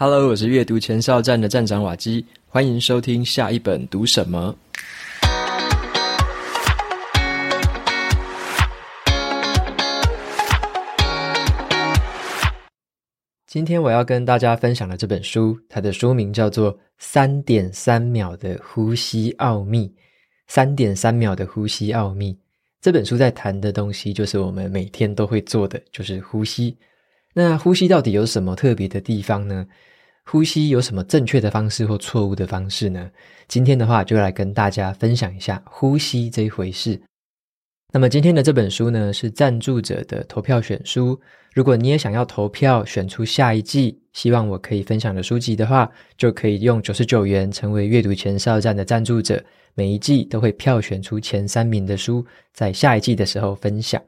Hello，我是阅读前哨站的站长瓦基，欢迎收听下一本读什么。今天我要跟大家分享的这本书，它的书名叫做《三点三秒的呼吸奥秘》。三点三秒的呼吸奥秘，这本书在谈的东西，就是我们每天都会做的，就是呼吸。那呼吸到底有什么特别的地方呢？呼吸有什么正确的方式或错误的方式呢？今天的话就来跟大家分享一下呼吸这一回事。那么今天的这本书呢，是赞助者的投票选书。如果你也想要投票选出下一季希望我可以分享的书籍的话，就可以用九十九元成为阅读前哨站的赞助者。每一季都会票选出前三名的书，在下一季的时候分享。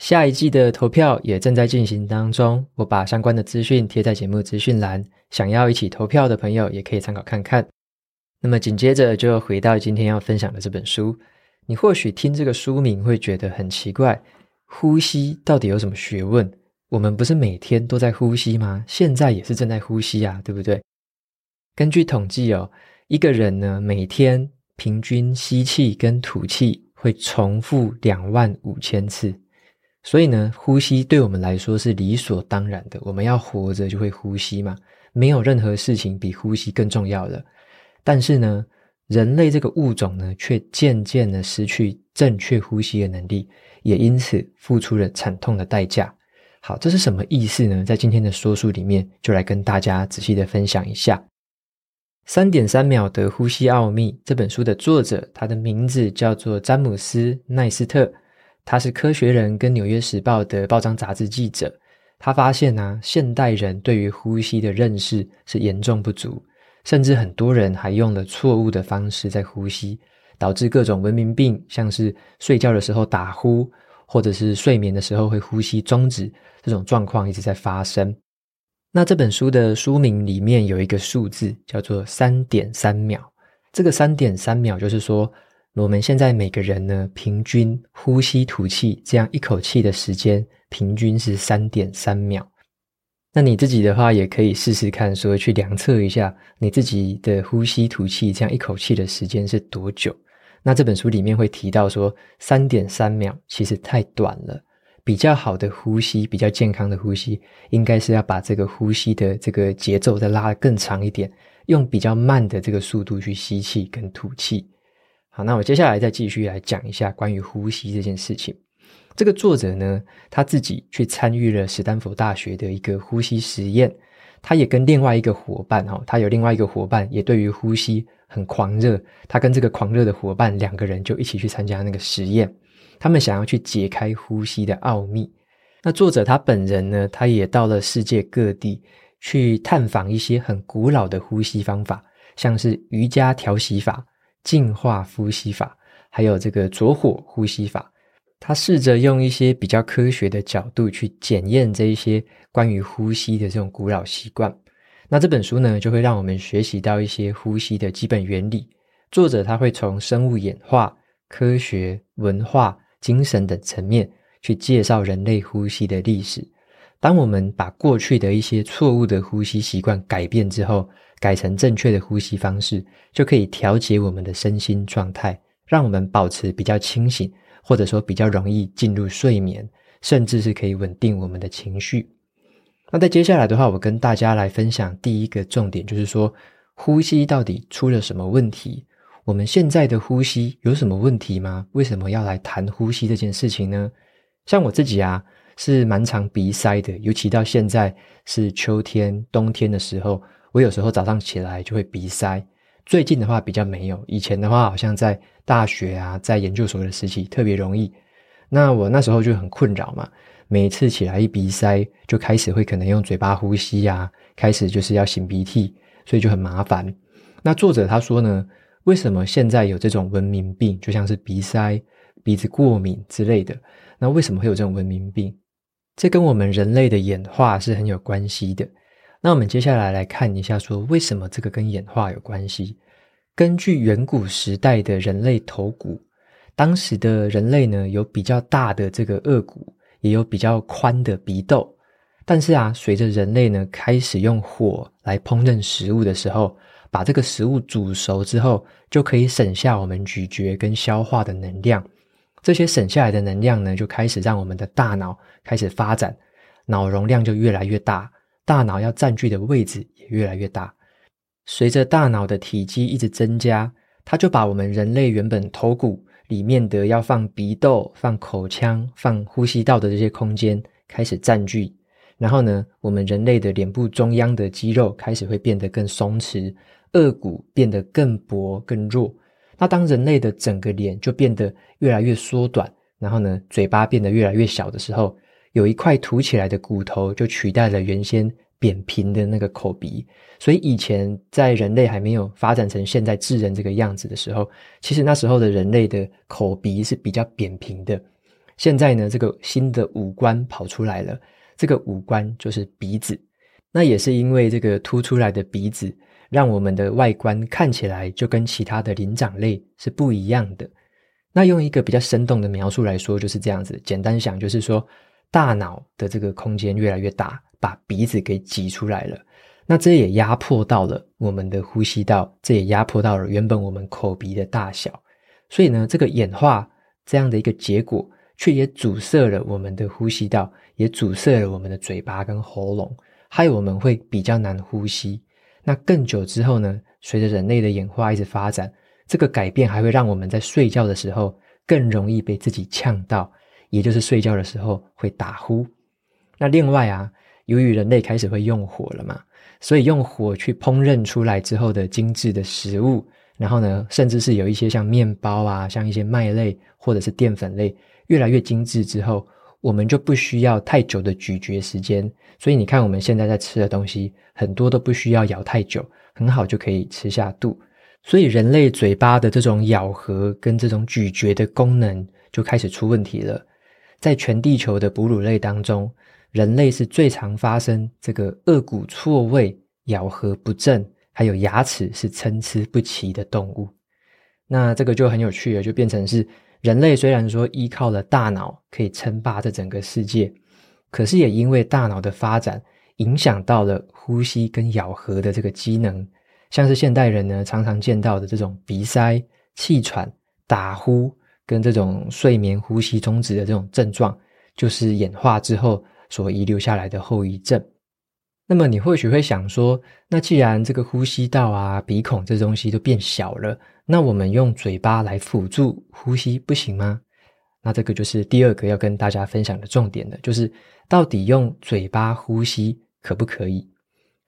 下一季的投票也正在进行当中，我把相关的资讯贴在节目资讯栏，想要一起投票的朋友也可以参考看看。那么紧接着就回到今天要分享的这本书，你或许听这个书名会觉得很奇怪，呼吸到底有什么学问？我们不是每天都在呼吸吗？现在也是正在呼吸啊，对不对？根据统计哦，一个人呢每天平均吸气跟吐气会重复两万五千次。所以呢，呼吸对我们来说是理所当然的。我们要活着就会呼吸嘛，没有任何事情比呼吸更重要了。但是呢，人类这个物种呢，却渐渐的失去正确呼吸的能力，也因此付出了惨痛的代价。好，这是什么意思呢？在今天的说书里面，就来跟大家仔细的分享一下。三点三秒的呼吸奥秘这本书的作者，他的名字叫做詹姆斯·奈斯特。他是《科学人》跟《纽约时报》的报章杂志记者。他发现呢、现代人对于呼吸的认识是严重不足，甚至很多人还用了错误的方式在呼吸，导致各种文明病，像是睡觉的时候打呼，或者是睡眠的时候会呼吸中止，这种状况一直在发生。那这本书的书名里面有一个数字，叫做三点三秒。这个三点三秒就是说。我们现在每个人呢，平均呼吸吐气这样一口气的时间，平均是三点三秒。那你自己的话，也可以试试看，说去量测一下你自己的呼吸吐气这样一口气的时间是多久。那这本书里面会提到说，三点三秒其实太短了。比较好的呼吸，比较健康的呼吸，应该是要把这个呼吸的这个节奏再拉得更长一点，用比较慢的这个速度去吸气跟吐气。那我接下来再继续来讲一下关于呼吸这件事情。这个作者呢，他自己去参与了史丹佛大学的一个呼吸实验，他也跟另外一个伙伴哈，他有另外一个伙伴也对于呼吸很狂热，他跟这个狂热的伙伴两个人就一起去参加那个实验，他们想要去解开呼吸的奥秘。那作者他本人呢，他也到了世界各地去探访一些很古老的呼吸方法，像是瑜伽调息法。净化呼吸法，还有这个着火呼吸法，他试着用一些比较科学的角度去检验这一些关于呼吸的这种古老习惯。那这本书呢，就会让我们学习到一些呼吸的基本原理。作者他会从生物演化、科学、文化、精神等层面去介绍人类呼吸的历史。当我们把过去的一些错误的呼吸习惯改变之后，改成正确的呼吸方式，就可以调节我们的身心状态，让我们保持比较清醒，或者说比较容易进入睡眠，甚至是可以稳定我们的情绪。那在接下来的话，我跟大家来分享第一个重点，就是说呼吸到底出了什么问题？我们现在的呼吸有什么问题吗？为什么要来谈呼吸这件事情呢？像我自己啊，是蛮常鼻塞的，尤其到现在是秋天、冬天的时候。我有时候早上起来就会鼻塞，最近的话比较没有，以前的话好像在大学啊，在研究所的时期特别容易。那我那时候就很困扰嘛，每次起来一鼻塞，就开始会可能用嘴巴呼吸啊，开始就是要擤鼻涕，所以就很麻烦。那作者他说呢，为什么现在有这种文明病，就像是鼻塞、鼻子过敏之类的？那为什么会有这种文明病？这跟我们人类的演化是很有关系的。那我们接下来来看一下，说为什么这个跟演化有关系？根据远古时代的人类头骨，当时的人类呢，有比较大的这个颚骨，也有比较宽的鼻窦，但是啊，随着人类呢开始用火来烹饪食物的时候，把这个食物煮熟之后，就可以省下我们咀嚼跟消化的能量。这些省下来的能量呢，就开始让我们的大脑开始发展，脑容量就越来越大，大脑要占据的位置也越来越大。随着大脑的体积一直增加，它就把我们人类原本头骨里面的要放鼻窦、放口腔、放呼吸道的这些空间开始占据。然后呢，我们人类的脸部中央的肌肉开始会变得更松弛，颚骨变得更薄、更弱。那当人类的整个脸就变得越来越缩短，然后呢，嘴巴变得越来越小的时候，有一块凸起来的骨头就取代了原先扁平的那个口鼻。所以以前在人类还没有发展成现在智人这个样子的时候，其实那时候的人类的口鼻是比较扁平的。现在呢，这个新的五官跑出来了。这个五官就是鼻子，那也是因为这个凸出来的鼻子，让我们的外观看起来就跟其他的灵长类是不一样的。那用一个比较生动的描述来说，就是这样子。简单想，就是说大脑的这个空间越来越大，把鼻子给挤出来了。那这也压迫到了我们的呼吸道，这也压迫到了原本我们口鼻的大小。所以呢，这个演化这样的一个结果，却也阻塞了我们的呼吸道。也阻塞了我们的嘴巴跟喉咙，害我们会比较难呼吸。那更久之后呢，随着人类的演化一直发展，这个改变还会让我们在睡觉的时候更容易被自己呛到，也就是睡觉的时候会打呼。那另外啊，由于人类开始会用火了嘛，所以用火去烹饪出来之后的精致的食物，然后呢，甚至是有一些像面包啊，像一些麦类或者是淀粉类，越来越精致之后。我们就不需要太久的咀嚼时间，所以你看我们现在在吃的东西，很多都不需要咬太久，很好就可以吃下肚。所以人类嘴巴的这种咬合跟这种咀嚼的功能就开始出问题了。在全地球的哺乳类当中，人类是最常发生这个颚骨错位、咬合不正，还有牙齿是参差不齐的动物。那这个就很有趣了，就变成是。人类虽然说依靠了大脑可以称霸这整个世界，可是也因为大脑的发展，影响到了呼吸跟咬合的这个机能。像是现代人呢，常常见到的这种鼻塞、气喘、打呼，跟这种睡眠呼吸中止的这种症状，就是演化之后所遗留下来的后遗症。那么你或许会想说，那既然这个呼吸道啊、鼻孔这东西都变小了，那我们用嘴巴来辅助呼吸不行吗？那这个就是第二个要跟大家分享的重点了，就是到底用嘴巴呼吸可不可以？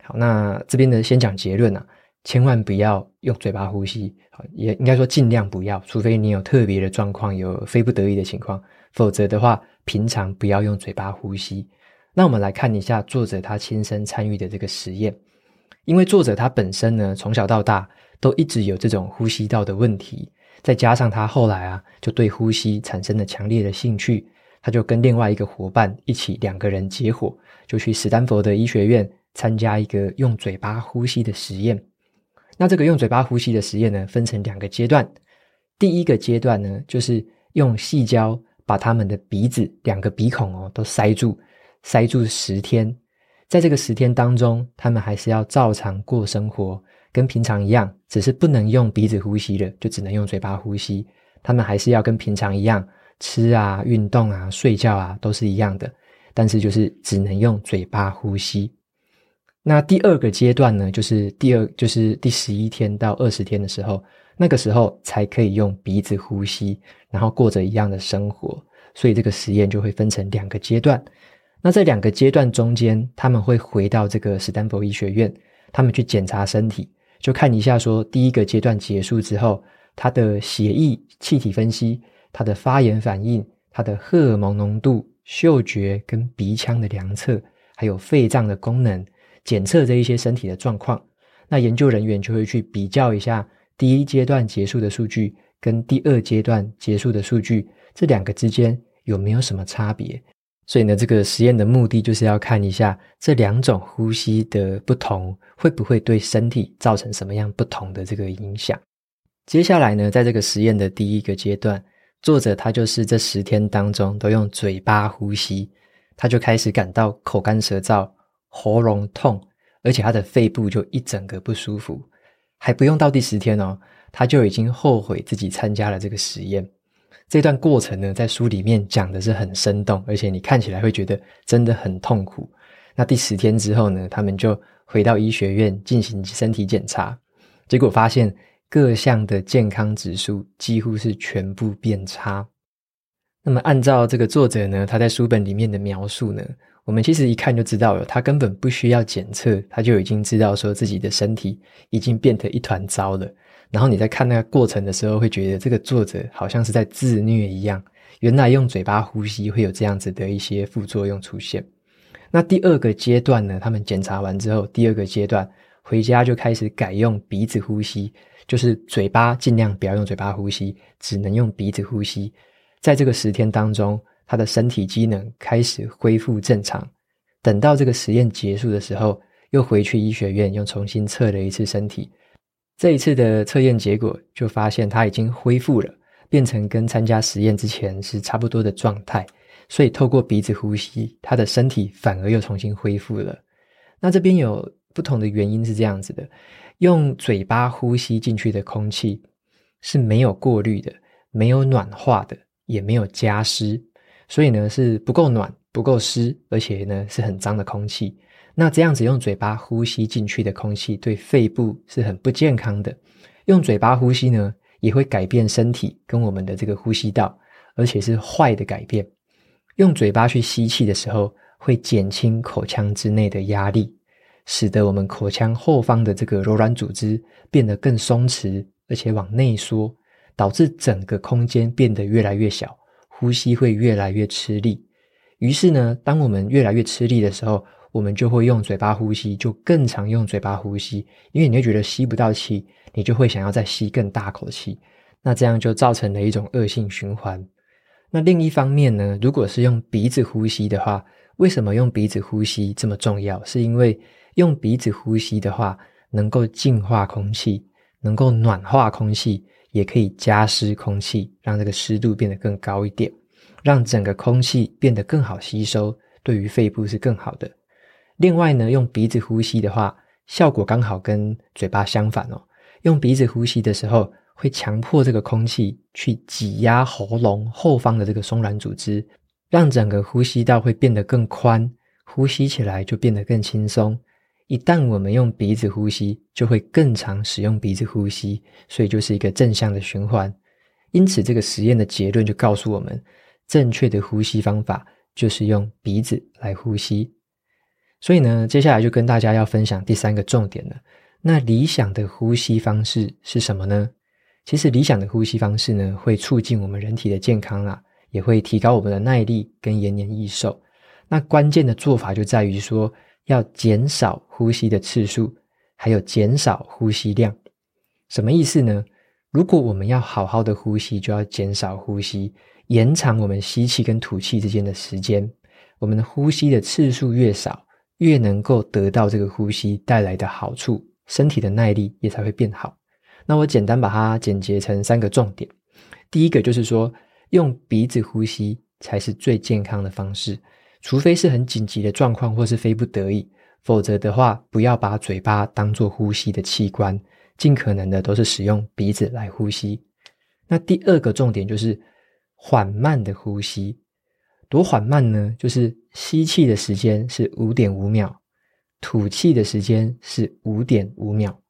好，那这边呢，先讲结论啊，千万不要用嘴巴呼吸，也应该说尽量不要，除非你有特别的状况，有非不得已的情况，否则的话，平常不要用嘴巴呼吸。那我们来看一下作者他亲身参与的这个实验，因为作者他本身呢，从小到大。都一直有这种呼吸道的问题，再加上他后来啊，就对呼吸产生了强烈的兴趣，他就跟另外一个伙伴一起，两个人结伙，就去史丹佛的医学院参加一个用嘴巴呼吸的实验。那这个用嘴巴呼吸的实验呢，分成两个阶段。第一个阶段呢，就是用矽胶把他们的鼻子两个鼻孔哦都塞住，塞住十天。在这个十天当中，他们还是要照常过生活。跟平常一样，只是不能用鼻子呼吸了，就只能用嘴巴呼吸。他们还是要跟平常一样吃啊、运动啊、睡觉啊，都是一样的。但是就是只能用嘴巴呼吸。那第二个阶段呢，就是第二，就是第十一天到二十天的时候，那个时候才可以用鼻子呼吸，然后过着一样的生活。所以这个实验就会分成两个阶段。那在两个阶段中间，他们会回到这个史丹佛医学院，他们去检查身体。就看一下，说第一个阶段结束之后，他的血液气体分析，他的发炎反应，他的荷尔蒙浓度、嗅觉跟鼻腔的量测，还有肺脏的功能检测这一些身体的状况。那研究人员就会去比较一下第一阶段结束的数据跟第二阶段结束的数据，这两个之间有没有什么差别？所以呢，这个实验的目的就是要看一下这两种呼吸的不同，会不会对身体造成什么样不同的这个影响。接下来呢，在这个实验的第一个阶段，作者他就是这十天当中都用嘴巴呼吸。他就开始感到口干舌燥、喉咙痛，而且他的肺部就一整个不舒服。还不用到第十天哦，他就已经后悔自己参加了这个实验。这段过程呢，在书里面讲的是很生动，而且你看起来会觉得真的很痛苦。那第十天之后呢，他们就回到医学院进行身体检查，结果发现各项的健康指数几乎是全部变差。那么按照这个作者呢，他在书本里面的描述呢，我们其实一看就知道了，他根本不需要检测，他就已经知道说自己的身体已经变得一团糟了。然后你在看那个过程的时候，会觉得这个作者好像是在自虐一样。原来用嘴巴呼吸会有这样子的一些副作用出现。那第二个阶段呢，他们检查完之后，第二个阶段回家就开始改用鼻子呼吸，就是嘴巴尽量不要用嘴巴呼吸，只能用鼻子呼吸。在这个十天当中，他的身体机能开始恢复正常。等到这个实验结束的时候，又回去医学院又重新测了一次身体。这一次的测验结果就发现他已经恢复了，变成跟参加实验之前是差不多的状态。所以透过鼻子呼吸，他的身体反而又重新恢复了。那这边有不同的原因是这样子的：用嘴巴呼吸进去的空气是没有过滤的，没有暖化的，也没有加湿，所以呢是不够暖、不够湿，而且呢是很脏的空气。那这样子用嘴巴呼吸进去的空气对肺部是很不健康的。用嘴巴呼吸呢，也会改变身体跟我们的这个呼吸道，而且是坏的改变。用嘴巴去吸气的时候，会减轻口腔之内的压力，使得我们口腔后方的这个柔软组织变得更松弛，而且往内缩，导致整个空间变得越来越小，呼吸会越来越吃力。于是呢，当我们越来越吃力的时候，我们就会用嘴巴呼吸，就更常用嘴巴呼吸，因为你会觉得吸不到气，你就会想要再吸更大口气，那这样就造成了一种恶性循环。那另一方面呢，如果是用鼻子呼吸的话，为什么用鼻子呼吸这么重要？是因为用鼻子呼吸的话，能够净化空气，能够暖化空气，也可以加湿空气，让这个湿度变得更高一点，让整个空气变得更好吸收，对于肺部是更好的。另外呢，用鼻子呼吸的话，效果刚好跟嘴巴相反哦。用鼻子呼吸的时候，会强迫这个空气去挤压喉咙后方的这个松软组织，让整个呼吸道会变得更宽，呼吸起来就变得更轻松。一旦我们用鼻子呼吸，就会更常使用鼻子呼吸，所以就是一个正向的循环。因此，这个实验的结论就告诉我们，正确的呼吸方法就是用鼻子来呼吸。所以呢，接下来就跟大家要分享第三个重点了。那理想的呼吸方式是什么呢？其实理想的呼吸方式呢，会促进我们人体的健康啊，也会提高我们的耐力跟延年益寿。那关键的做法就在于说，要减少呼吸的次数，还有减少呼吸量。什么意思呢？如果我们要好好的呼吸，就要减少呼吸，延长我们吸气跟吐气之间的时间。我们的呼吸的次数越少，越能够得到这个呼吸带来的好处，身体的耐力也才会变好。那我简单把它简洁成三个重点。第一个就是说，用鼻子呼吸才是最健康的方式，除非是很紧急的状况或是非不得已，否则的话，不要把嘴巴当做呼吸的器官，尽可能的都是使用鼻子来呼吸。那第二个重点就是缓慢的呼吸，多缓慢呢？就是吸气的时间是五点五秒，吐气的时间是五点五秒。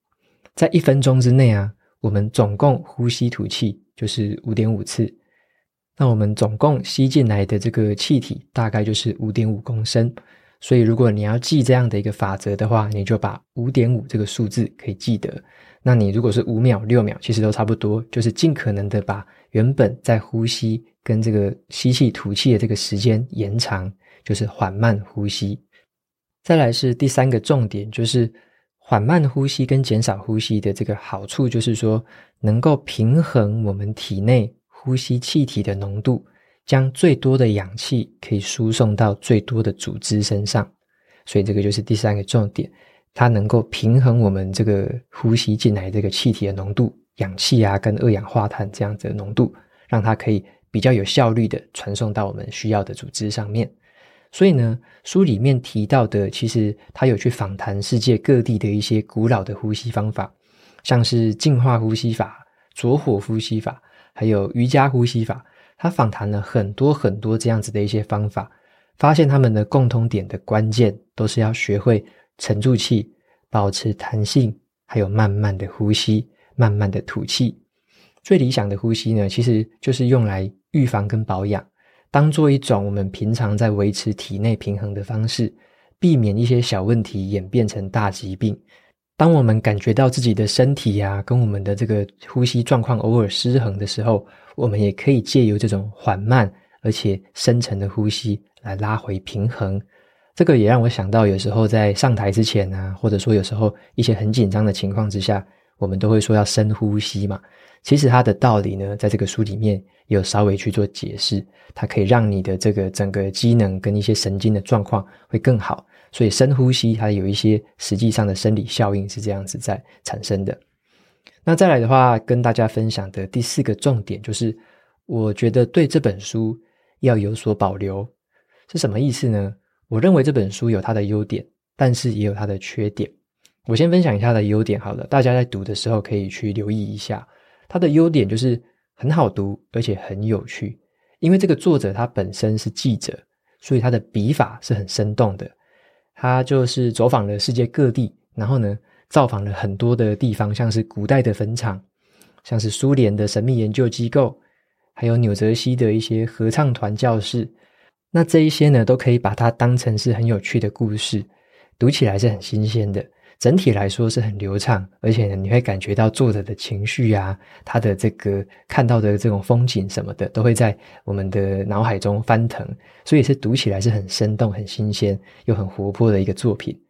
在一分钟之内啊，我们总共呼吸吐气就是五点五次。那我们总共吸进来的这个气体大概就是五点五公升。所以如果你要记这样的一个法则的话，你就把五点五这个数字可以记得。那你如果是五秒、六秒，其实都差不多，就是尽可能的把原本在呼吸跟这个吸气吐气的这个时间延长，就是缓慢呼吸。再来是第三个重点，就是。缓慢呼吸跟减少呼吸的这个好处，就是说能够平衡我们体内呼吸气体的浓度，将最多的氧气可以输送到最多的组织身上。所以这个就是第三个重点，它能够平衡我们这个呼吸进来这个气体的浓度，氧气啊跟二氧化碳这样子的浓度，让它可以比较有效率的传送到我们需要的组织上面。所以呢，书里面提到的，其实他有去访谈世界各地的一些古老的呼吸方法，像是净化呼吸法、着火呼吸法，还有瑜伽呼吸法。他访谈了很多很多这样子的一些方法，发现他们的共通点的关键都是要学会沉住气、保持弹性，还有慢慢的呼吸、慢慢的吐气。最理想的呼吸呢，其实就是用来预防跟保养。当做一种我们平常在维持体内平衡的方式，避免一些小问题演变成大疾病。当我们感觉到自己的身体呀，跟我们的这个呼吸状况偶尔失衡的时候，我们也可以借由这种缓慢而且深沉的呼吸来拉回平衡。这个也让我想到，有时候在上台之前啊，或者说有时候一些很紧张的情况之下，我们都会说要深呼吸嘛。其实它的道理呢，在这个书里面有稍微去做解释，它可以让你的这个整个机能跟一些神经的状况会更好。所以深呼吸它有一些实际上的生理效应是这样子在产生的。那再来的话，跟大家分享的第四个重点就是，我觉得对这本书要有所保留，是什么意思呢？我认为这本书有它的优点，但是也有它的缺点。我先分享一下它的优点好了，大家在读的时候可以去留意一下。它的优点就是很好读，而且很有趣。因为这个作者他本身是记者，所以他的笔法是很生动的。他就是走访了世界各地，然后呢，造访了很多的地方，像是古代的坟场，像是苏联的神秘研究机构，还有纽泽西的一些合唱团教室。那这一些呢，都可以把它当成是很有趣的故事，读起来是很新鲜的。整体来说是很流畅，而且呢，你会感觉到作者的情绪啊，他的这个看到的这种风景什么的，都会在我们的脑海中翻腾，所以是读起来是很生动、很新鲜又很活泼的一个作品。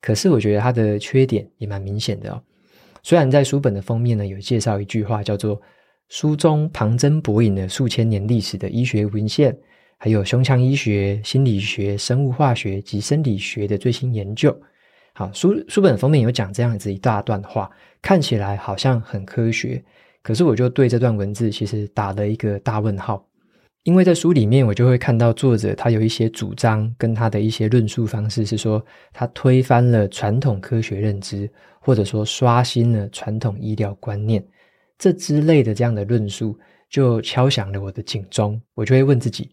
可是我觉得它的缺点也蛮明显的哦。虽然在书本的封面呢，有介绍一句话叫做“书中旁征博引的数千年历史的医学文献，还有胸腔医学、心理学、生物化学及生理学的最新研究”。好，书书本封面有讲这样子一大段话，看起来好像很科学，可是我就对这段文字其实打了一个大问号，因为在书里面我就会看到作者他有一些主张跟他的一些论述方式是说，他推翻了传统科学认知，或者说刷新了传统医疗观念，这之类的这样的论述就敲响了我的警钟，我就会问自己，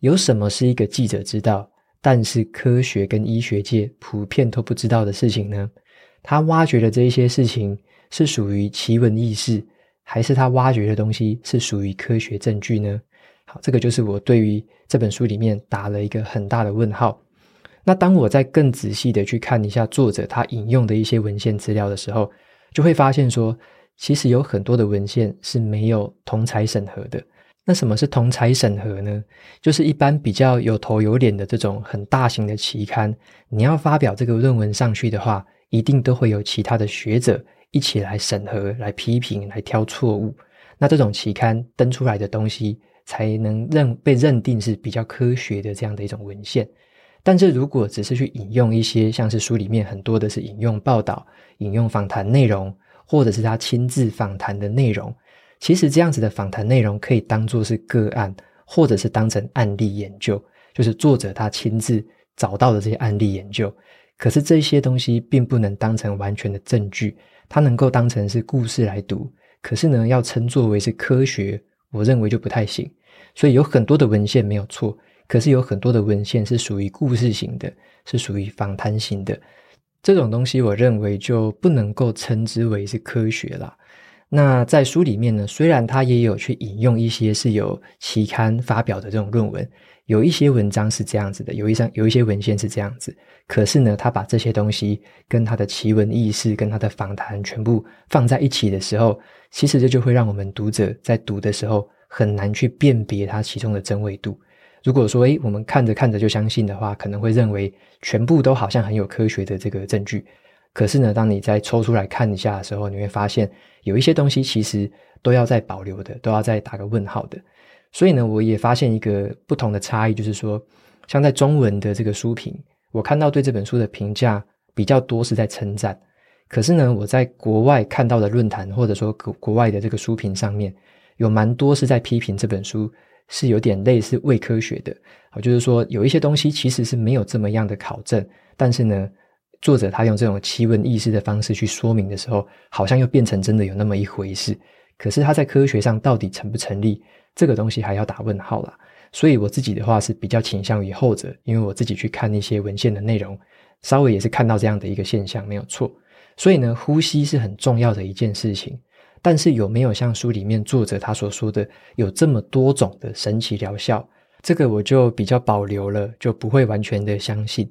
有什么是一个记者知道，但是科学跟医学界普遍都不知道的事情呢？他挖掘的这一些事情是属于奇闻异事，还是他挖掘的东西是属于科学证据呢？好，这个就是我对于这本书里面打了一个很大的问号。那当我再更仔细的去看一下作者他引用的一些文献资料的时候，就会发现说，其实有很多的文献是没有同侪审核的。那什么是同侪审核呢？就是一般比较有头有脸的这种很大型的期刊，你要发表这个论文上去的话，一定都会有其他的学者一起来审核、来批评、来挑错误。那这种期刊登出来的东西，才能认被认定是比较科学的这样的一种文献。但是如果只是去引用一些，像是书里面很多的是引用报道、引用访谈内容，或者是他亲自访谈的内容。其实这样子的访谈内容可以当作是个案，或者是当成案例研究，就是作者他亲自找到的这些案例研究。可是这些东西并不能当成完全的证据，它能够当成是故事来读。可是呢，要称作为是科学，我认为就不太行。所以有很多的文献没有错，可是有很多的文献是属于故事型的，是属于访谈型的。这种东西我认为就不能够称之为是科学啦。那在书里面呢，虽然他也有去引用一些是有期刊发表的这种论文，有一些文章是这样子的，有一张有一些文献是这样子，可是呢，他把这些东西跟他的奇闻异事、跟他的访谈全部放在一起的时候，其实这就会让我们读者在读的时候很难去辨别它其中的真伪度。如果说，诶，我们看着看着就相信的话，可能会认为全部都好像很有科学的这个证据。可是呢，当你再抽出来看一下的时候，你会发现有一些东西其实都要再保留的，都要再打个问号的。所以呢，我也发现一个不同的差异，就是说，像在中文的这个书评，我看到对这本书的评价比较多是在称赞。可是呢，我在国外看到的论坛或者说国国外的这个书评上面，有蛮多是在批评这本书是有点类似伪科学的，啊，就是说有一些东西其实是没有这么样的考证，但是呢，作者他用这种奇闻异事的方式去说明的时候，好像又变成真的有那么一回事。可是他在科学上到底成不成立，这个东西还要打问号啦。所以我自己的话是比较倾向于后者，因为我自己去看那些文献的内容，稍微也是看到这样的一个现象，没有错。所以呢，呼吸是很重要的一件事情。但是有没有像书里面作者他所说的有这么多种的神奇疗效？这个我就比较保留了，就不会完全的相信。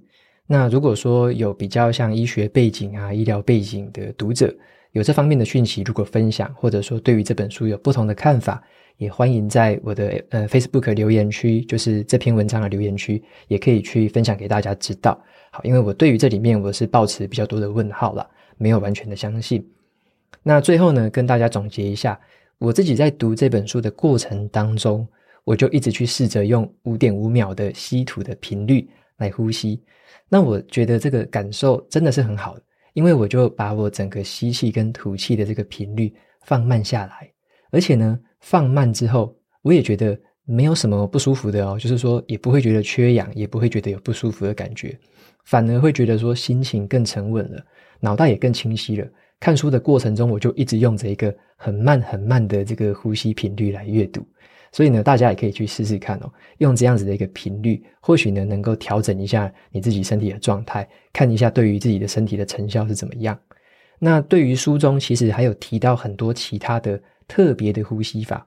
那如果说有比较像医学背景啊、医疗背景的读者，有这方面的讯息，如果分享，或者说对于这本书有不同的看法，也欢迎在我的呃 Facebook 留言区，就是这篇文章的留言区，也可以去分享给大家知道。好，因为我对于这里面我是抱持比较多的问号了，没有完全的相信。那最后呢，跟大家总结一下，我自己在读这本书的过程当中，我就一直去试着用五点五秒的吸吐的频率来呼吸。那我觉得这个感受真的是很好的，因为我就把我整个吸气跟吐气的这个频率放慢下来，而且呢，放慢之后，我也觉得没有什么不舒服的哦，就是说也不会觉得缺氧，也不会觉得有不舒服的感觉，反而会觉得说心情更沉稳了，脑袋也更清晰了。看书的过程中，我就一直用着一个很慢很慢的这个呼吸频率来阅读，所以呢，大家也可以去试试看哦，用这样子的一个频率，或许呢能够调整一下你自己身体的状态，看一下对于自己的身体的成效是怎么样。那对于书中其实还有提到很多其他的特别的呼吸法，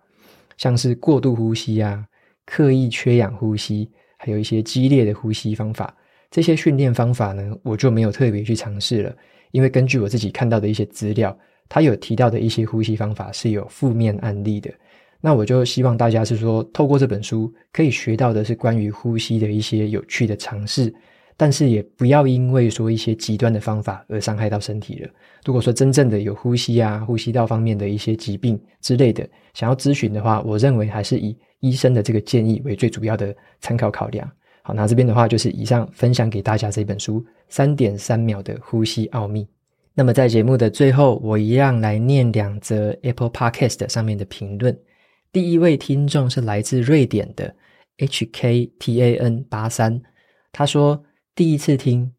像是过度呼吸啊、刻意缺氧呼吸，还有一些激烈的呼吸方法，这些训练方法呢，我就没有特别去尝试了。因为根据我自己看到的一些资料，他有提到的一些呼吸方法是有负面案例的。那我就希望大家是说，透过这本书可以学到的是关于呼吸的一些有趣的尝试，但是也不要因为说一些极端的方法而伤害到身体了。如果说真正的有呼吸啊、呼吸道方面的一些疾病之类的，想要咨询的话，我认为还是以医生的这个建议为最主要的参考考量。好，那这边的话就是以上分享给大家这本书三点三秒的呼吸奥秘。那么在节目的最后，我一样来念两则 Apple Podcast 上面的评论。第一位听众是来自瑞典的 HKTAN 八三，他说第一次听，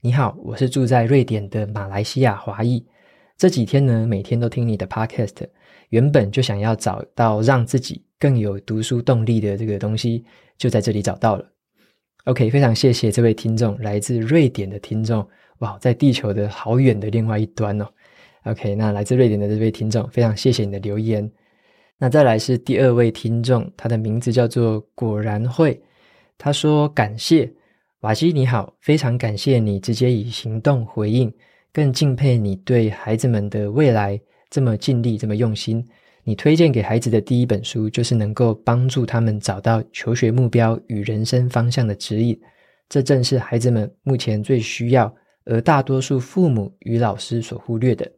你好，我是住在瑞典的马来西亚华裔。这几天呢，每天都听你的 Podcast，原本就想要找到让自己更有读书动力的这个东西，就在这里找到了。OK，非常谢谢这位听众，来自瑞典的听众，哇，在地球的好远的另外一端哦。OK，那来自瑞典的这位听众，非常谢谢你的留言。那再来是第二位听众，他的名字叫做果然会，他说感谢瓦西你好，非常感谢你直接以行动回应，更敬佩你对孩子们的未来这么尽力，这么用心。你推荐给孩子的第一本书，就是能够帮助他们找到求学目标与人生方向的指引。这正是孩子们目前最需要，而大多数父母与老师所忽略的。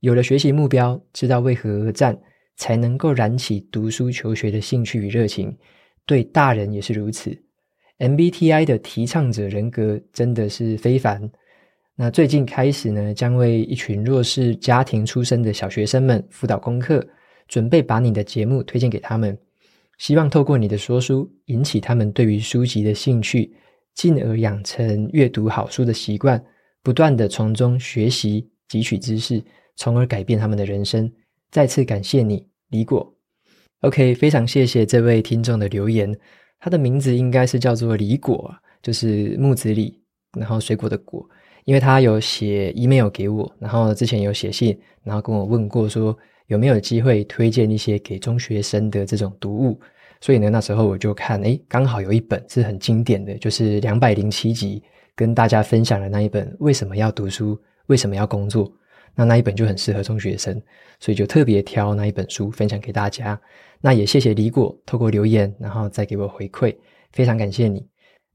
有了学习目标，知道为何而战，才能够燃起读书求学的兴趣与热情。对大人也是如此。MBTI 的提倡者人格真的是非凡。那最近开始呢，将为一群弱势家庭出身的小学生们辅导功课。准备把你的节目推荐给他们，希望透过你的说书，引起他们对于书籍的兴趣，进而养成阅读好书的习惯，不断地从中学习、汲取知识，从而改变他们的人生。再次感谢你，李果。OK，非常谢谢这位听众的留言，他的名字应该是叫做李果，就是木子李，然后水果的果，因为他有写 email 给我，然后之前有写信，然后跟我问过说。有没有机会推荐一些给中学生的这种读物？所以呢，那时候我就看，诶，刚好有一本是很经典的，就是两百零七集跟大家分享的那一本《为什么要读书？为什么要工作》。那那一本就很适合中学生，所以就特别挑那一本书分享给大家。那也谢谢李果透过留言，然后再给我回馈，非常感谢你。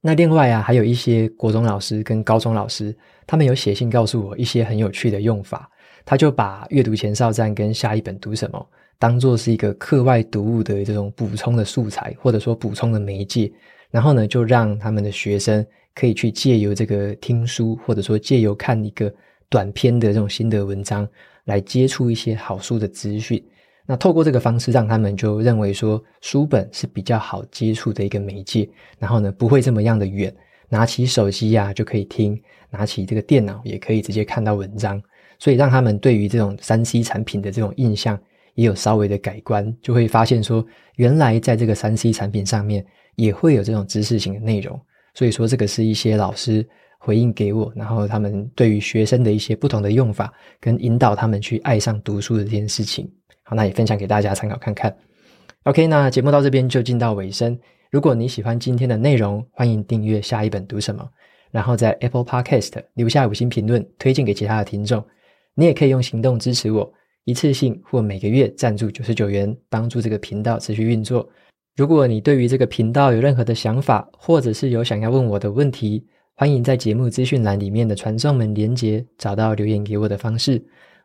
那另外啊，还有一些国中老师跟高中老师，他们有写信告诉我一些很有趣的用法。他就把阅读前哨站跟下一本读什么当做是一个课外读物的这种补充的素材，或者说补充的媒介，然后呢，就让他们的学生可以去借由这个听书，或者说借由看一个短篇的这种心得文章，来接触一些好书的资讯。那透过这个方式，让他们就认为说书本是比较好接触的一个媒介，然后呢，不会这么样的远，拿起手机呀、就可以听，拿起这个电脑也可以直接看到文章，所以让他们对于这种三 C 产品的这种印象也有稍微的改观，就会发现说，原来在这个三 C 产品上面也会有这种知识型的内容，所以说这个是一些老师回应给我，然后他们对于学生的一些不同的用法，跟引导他们去爱上读书的这件事情。好，那也分享给大家参考看看。OK，那节目到这边就进到尾声。如果你喜欢今天的内容，欢迎订阅下一本读什么，然后在 Apple Podcast 留下五星评论，推荐给其他的听众。你也可以用行动支持我，一次性或每个月赞助九十九元，帮助这个频道持续运作。如果你对于这个频道有任何的想法，或者是有想要问我的问题，欢迎在节目资讯栏里面的传送门连接找到留言给我的方式。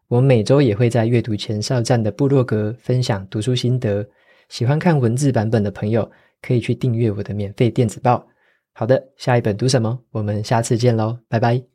我每周也会在阅读前哨站的部落格分享读书心得，喜欢看文字版本的朋友可以去订阅我的免费电子报。好的，下一本读什么？我们下次见喽，拜拜。